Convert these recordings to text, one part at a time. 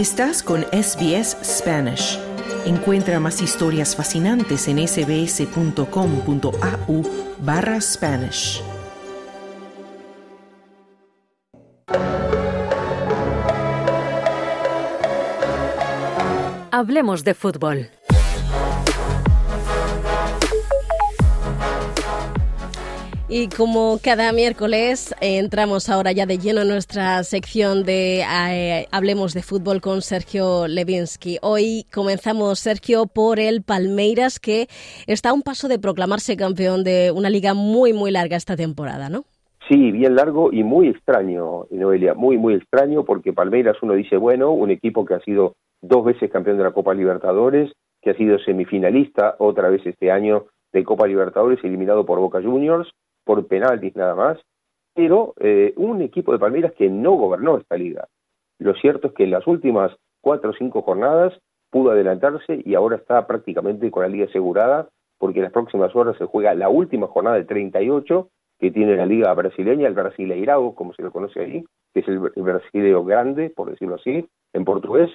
Estás con SBS Spanish. Encuentra más historias fascinantes en sbs.com.au barra Spanish. Hablemos de fútbol. Y como cada miércoles eh, entramos ahora ya de lleno en nuestra sección de eh, Hablemos de fútbol con Sergio Levinsky. Hoy comenzamos, Sergio, por el Palmeiras que está a un paso de proclamarse campeón de una liga muy, muy larga esta temporada, ¿no? Sí, bien largo y muy extraño, Noelia, muy, muy extraño porque Palmeiras uno dice, bueno, un equipo que ha sido dos veces campeón de la Copa Libertadores, que ha sido semifinalista otra vez este año de Copa Libertadores, eliminado por Boca Juniors, por penaltis nada más, pero eh, un equipo de Palmeiras que no gobernó esta liga. Lo cierto es que en las últimas cuatro o cinco jornadas pudo adelantarse y ahora está prácticamente con la liga asegurada, porque en las próximas horas se juega la última jornada de 38 que tiene la liga brasileña, el Brasileirao, como se lo conoce ahí, que es el, brasileño grande, por decirlo así, en portugués,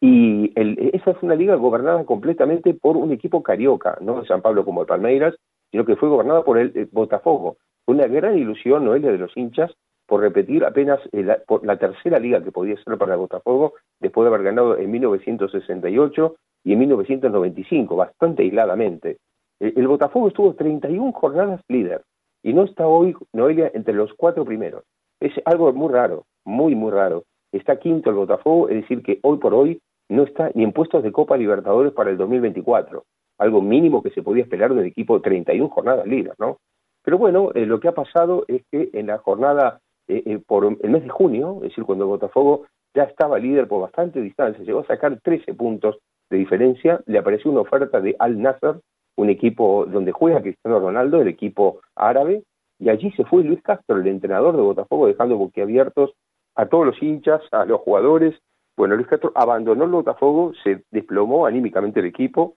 y esa es una liga gobernada completamente por un equipo carioca, no de San Pablo como el Palmeiras, sino que fue gobernada por el, Botafogo. Fue una gran ilusión, Noelia, de los hinchas por repetir apenas eh, la, tercera liga que podía ser para el Botafogo, después de haber ganado en 1968 y en 1995, bastante aisladamente. El, Botafogo estuvo 31 jornadas líder y no está hoy, Noelia, entre los cuatro primeros. Es algo muy raro, muy, muy raro. Está quinto el Botafogo, es decir, que hoy por hoy no está ni en puestos de Copa Libertadores para el 2024 algo mínimo que se podía esperar del equipo de 31 jornadas líder, ¿no? Pero bueno, eh, lo que ha pasado es que en la jornada eh, eh, por el mes de junio, es decir, cuando Botafogo ya estaba líder por bastante distancia, llegó a sacar 13 puntos de diferencia, le apareció una oferta de Al Nasser, un equipo donde juega Cristiano Ronaldo, el equipo árabe, y allí se fue Luis Castro, el entrenador de Botafogo, dejando boquiabiertos a todos los hinchas, a los jugadores. Bueno, Luis Castro abandonó el Botafogo, se desplomó anímicamente el equipo,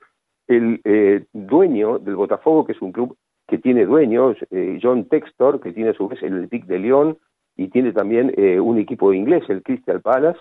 el eh, dueño del Botafogo, que es un club que tiene dueños, eh, John Textor, que tiene a su vez el Olympique de Lyon y tiene también eh, un equipo inglés, el Crystal Palace,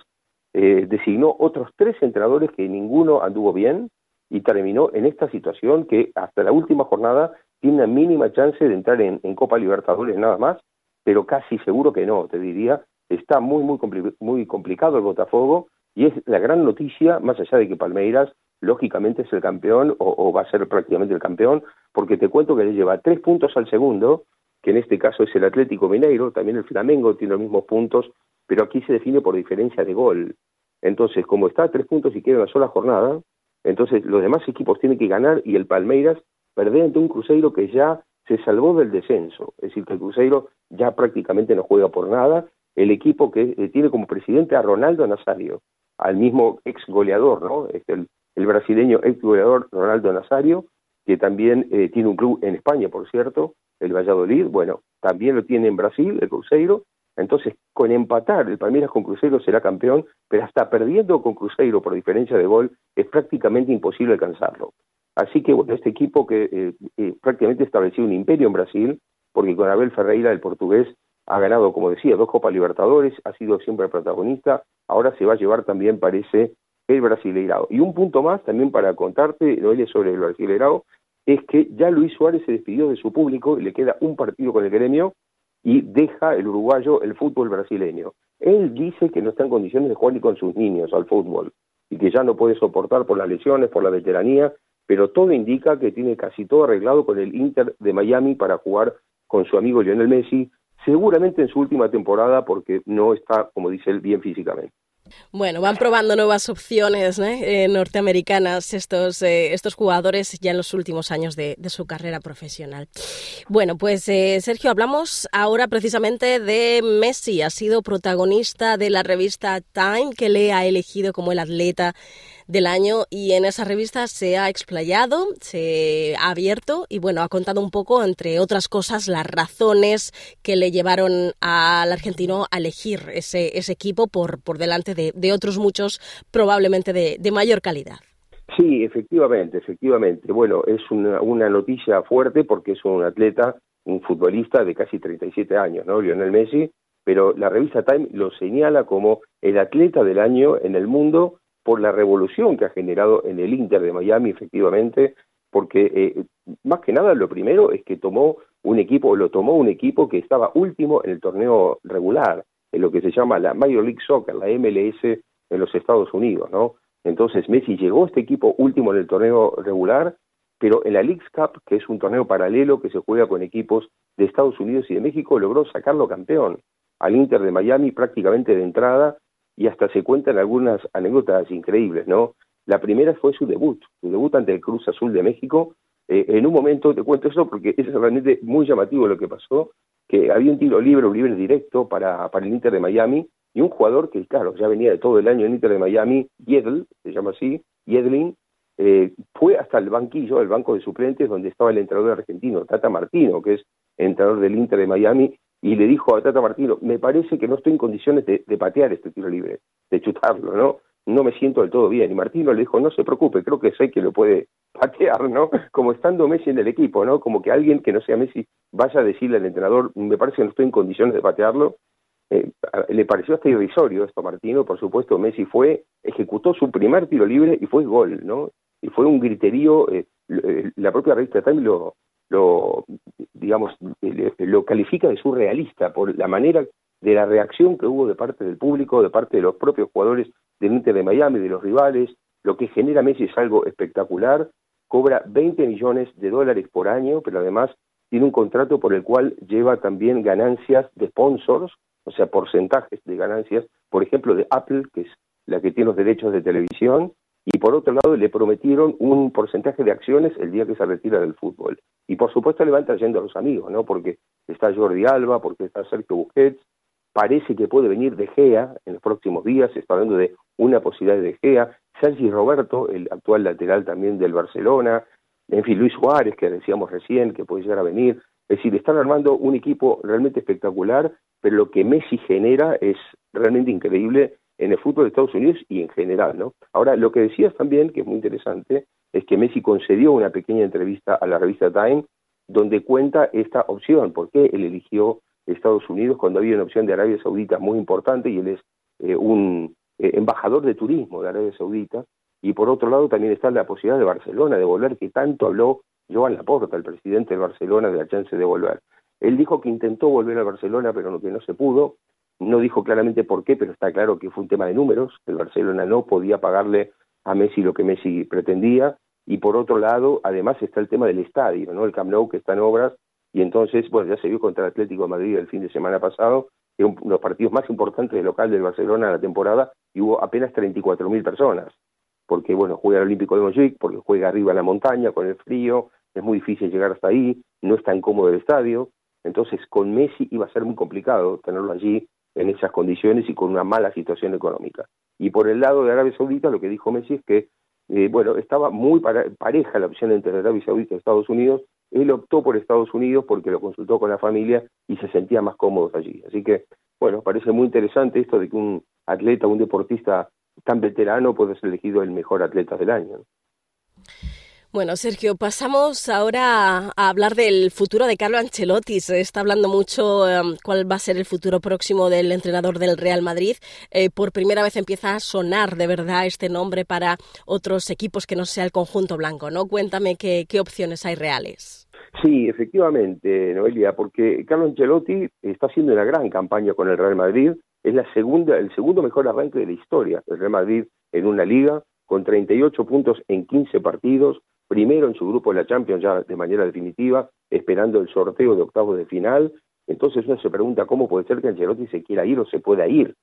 designó otros tres entrenadores que ninguno anduvo bien y terminó en esta situación que hasta la última jornada tiene una mínima chance de entrar en, Copa Libertadores nada más, pero casi seguro que no, te diría. Está muy, muy, muy complicado el Botafogo y es la gran noticia, más allá de que Palmeiras lógicamente es el campeón o, va a ser prácticamente el campeón, porque te cuento que le lleva tres puntos al segundo, que en este caso es el Atlético Mineiro, también el Flamengo tiene los mismos puntos, pero aquí se define por diferencia de gol. Entonces, como está a tres puntos y queda una sola jornada, entonces los demás equipos tienen que ganar y el Palmeiras perder ante un Cruzeiro que ya se salvó del descenso. Es decir, que el Cruzeiro ya prácticamente no juega por nada. El equipo que eh, tiene como presidente a Ronaldo Nazario, al mismo ex goleador, ¿no? Este, el, el brasileño ex jugador Ronaldo Nazario, que también eh, tiene un club en España, por cierto, el Valladolid, bueno, también lo tiene en Brasil, el Cruzeiro, entonces con empatar el Palmeiras con Cruzeiro será campeón, pero hasta perdiendo con Cruzeiro por diferencia de gol es prácticamente imposible alcanzarlo. Así que bueno, este equipo que eh, eh, prácticamente estableció un imperio en Brasil, porque con Abel Ferreira, el portugués, ha ganado, como decía, dos Copas Libertadores, ha sido siempre protagonista, ahora se va a llevar también, parece, el Brasileirao. Y un punto más también para contarte, Noelia, sobre el Brasileirao, es que ya Luis Suárez se despidió de su público y le queda un partido con el gremio y deja el uruguayo el fútbol brasileño. Él dice que no está en condiciones de jugar ni con sus niños al fútbol y que ya no puede soportar por las lesiones, por la veteranía, pero todo indica que tiene casi todo arreglado con el Inter de Miami para jugar con su amigo Lionel Messi, seguramente en su última temporada porque no está, como dice él, bien físicamente. Bueno, van probando nuevas opciones eh, norteamericanas estos, eh, estos jugadores ya en los últimos años de, su carrera profesional. Bueno, pues eh, Sergio, hablamos ahora precisamente de Messi. Ha sido protagonista de la revista Time que le ha elegido como el atleta del año y en esa revista se ha explayado, se ha abierto y bueno, ha contado un poco, entre otras cosas, las razones que le llevaron al argentino a elegir ese, ese equipo por, por delante de, de otros muchos, probablemente de, de mayor calidad. Sí, efectivamente, efectivamente. Bueno, es una, una noticia fuerte porque es un atleta, un futbolista de casi 37 años, ¿no? Lionel Messi, pero la revista Time lo señala como el atleta del año en el mundo por la revolución que ha generado en el Inter de Miami, efectivamente, porque eh, más que nada lo primero es que tomó un equipo, lo tomó un equipo que estaba último en el torneo regular, en lo que se llama la Major League Soccer, la MLS en los Estados Unidos, ¿no? Entonces Messi llegó a este equipo último en el torneo regular, pero en la League Cup, que es un torneo paralelo que se juega con equipos de Estados Unidos y de México, logró sacarlo campeón al Inter de Miami prácticamente de entrada y hasta se cuentan algunas anécdotas increíbles, ¿no? La primera fue su debut, su debut ante el Cruz Azul de México. Eh, en un momento, te cuento eso porque es realmente muy llamativo lo que pasó, que había un tiro libre, un libre directo para, para el Inter de Miami, y un jugador que, claro, ya venía de todo el año en Inter de Miami, Yedl, se llama así, Yedlin, eh, fue hasta el banquillo, el banco de suplentes, donde estaba el entrenador argentino, Tata Martino, que es entrenador del Inter de Miami, y le dijo a Tata Martino, me parece que no estoy en condiciones de, patear este tiro libre, de chutarlo, ¿no? No me siento del todo bien. Y Martino le dijo, no se preocupe, creo que sé que lo puede patear, ¿no? Como estando Messi en el equipo, ¿no? Como que alguien que no sea Messi vaya a decirle al entrenador, me parece que no estoy en condiciones de patearlo, eh, le pareció hasta irrisorio esto a Martino, por supuesto, Messi fue, ejecutó su primer tiro libre y fue gol, ¿no? Y fue un griterío, eh, eh, la propia revista Time lo, lo digamos, lo califica de surrealista por la manera de la reacción que hubo de parte del público, de parte de los propios jugadores del Inter de Miami, de los rivales, lo que genera Messi es algo espectacular, cobra 20 millones de dólares por año, pero además tiene un contrato por el cual lleva también ganancias de sponsors, o sea, porcentajes de ganancias, por ejemplo, de Apple, que es la que tiene los derechos de televisión, y por otro lado le prometieron un porcentaje de acciones el día que se retira del fútbol. Y por supuesto le van trayendo a los amigos, ¿no? Porque está Jordi Alba, porque está Sergio Busquets, parece que puede venir De Gea en los próximos días, se está hablando de una posibilidad de De Gea, Sergi Roberto, el actual lateral también del Barcelona, en fin, Luis Juárez, que decíamos recién, que puede llegar a venir, es decir, están armando un equipo realmente espectacular, pero lo que Messi genera es realmente increíble en el fútbol de Estados Unidos y en general, ¿no? Ahora, lo que decías también, que es muy interesante, es que Messi concedió una pequeña entrevista a la revista Time donde cuenta esta opción, por qué él eligió Estados Unidos cuando había una opción de Arabia Saudita muy importante y él es eh, un eh, embajador de turismo de Arabia Saudita, y por otro lado también está la posibilidad de Barcelona de volver, que tanto habló Joan Laporta, el presidente de Barcelona, de la chance de volver. Él dijo que intentó volver a Barcelona, pero que no se pudo. No dijo claramente por qué, pero está claro que fue un tema de números. El Barcelona no podía pagarle a Messi lo que Messi pretendía. Y por otro lado, además está el tema del estadio, ¿no? El Camp Nou que está en obras. Y entonces, bueno, ya se vio contra el Atlético de Madrid el fin de semana pasado, que uno de los partidos más importantes del local del Barcelona en la temporada, y hubo apenas 34.000 personas. Porque, bueno, juega el Olímpico de Montjuic, porque juega arriba en la montaña con el frío, es muy difícil llegar hasta ahí, no es tan cómodo el estadio, entonces con Messi iba a ser muy complicado tenerlo allí en esas condiciones y con una mala situación económica. Y por el lado de Arabia Saudita lo que dijo Messi es que, eh, bueno, estaba muy pareja la opción entre Arabia Saudita y Estados Unidos, él optó por Estados Unidos porque lo consultó con la familia y se sentía más cómodo allí. Así que, bueno, parece muy interesante esto de que un atleta, un deportista tan veterano puede ser elegido el mejor atleta del año. Bueno, Sergio, pasamos ahora a hablar del futuro de Carlo Ancelotti. Se está hablando mucho um, cuál va a ser el futuro próximo del entrenador del Real Madrid. Eh, por primera vez empieza a sonar de verdad este nombre para otros equipos que no sea el conjunto blanco, ¿no? Cuéntame qué, qué opciones hay reales. Sí, efectivamente, Noelia, porque Carlo Ancelotti está haciendo una gran campaña con el Real Madrid. Es la segunda, el segundo mejor arranque de la historia del Real Madrid en una liga, con 38 puntos en 15 partidos, primero en su grupo de la Champions ya de manera definitiva, esperando el sorteo de octavos de final. Entonces uno se pregunta cómo puede ser que Ancelotti se quiera ir o se pueda ir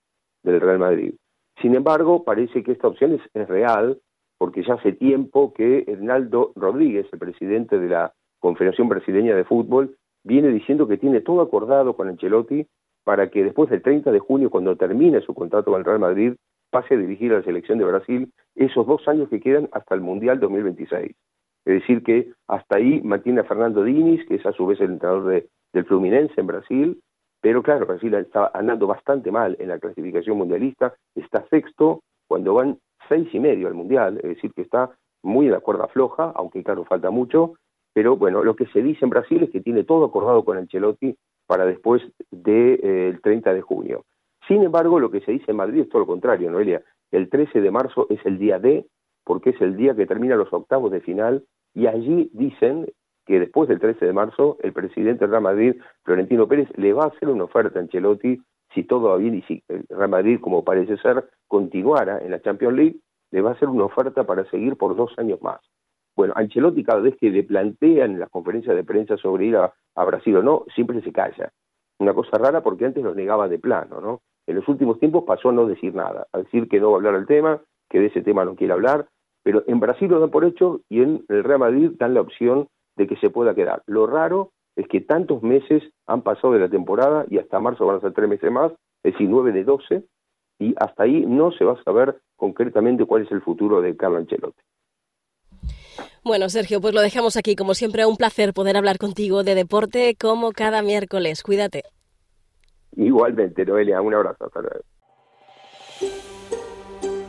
del Real Madrid. Sin embargo, parece que esta opción es, real, porque ya hace tiempo que Hernaldo Rodríguez, el presidente de la Confederación Brasileña de Fútbol, viene diciendo que tiene todo acordado con Ancelotti para que después del 30 de junio, cuando termine su contrato con el Real Madrid, pase a dirigir a la selección de Brasil esos dos años que quedan hasta el Mundial 2026. Es decir, que hasta ahí mantiene a Fernando Diniz, que es a su vez el entrenador del Fluminense en Brasil, pero claro, Brasil está andando bastante mal en la clasificación mundialista, está sexto cuando van seis y medio al Mundial, es decir, que está muy en la cuerda floja, aunque claro, falta mucho, pero bueno, lo que se dice en Brasil es que tiene todo acordado con Ancelotti para después del de, 30 de junio. Sin embargo, lo que se dice en Madrid es todo lo contrario, Noelia. El 13 de marzo es el día D, porque es el día que termina los octavos de final, y allí dicen que después del 13 de marzo el presidente del Real Madrid, Florentino Pérez, le va a hacer una oferta a Ancelotti si todo va bien y si Real Madrid, como parece ser, continuara en la Champions League, le va a hacer una oferta para seguir por dos años más. Bueno, Ancelotti cada vez que le plantean las conferencias de prensa sobre ir a, a Brasil o no, siempre se calla. Una cosa rara porque antes lo negaba de plano, ¿no? En los últimos tiempos pasó a no decir nada, a decir que no va a hablar del tema, que de ese tema no quiere hablar, pero en Brasil lo dan por hecho y en el Real Madrid dan la opción de que se pueda quedar. Lo raro es que tantos meses han pasado de la temporada y hasta marzo van a ser tres meses más, es decir, nueve de doce, y hasta ahí no se va a saber concretamente cuál es el futuro de Carlo Ancelotti. Bueno, Sergio, pues lo dejamos aquí. Como siempre, un placer poder hablar contigo de deporte como cada miércoles. Cuídate. Igualmente, Noelia, un abrazo. Hasta luego.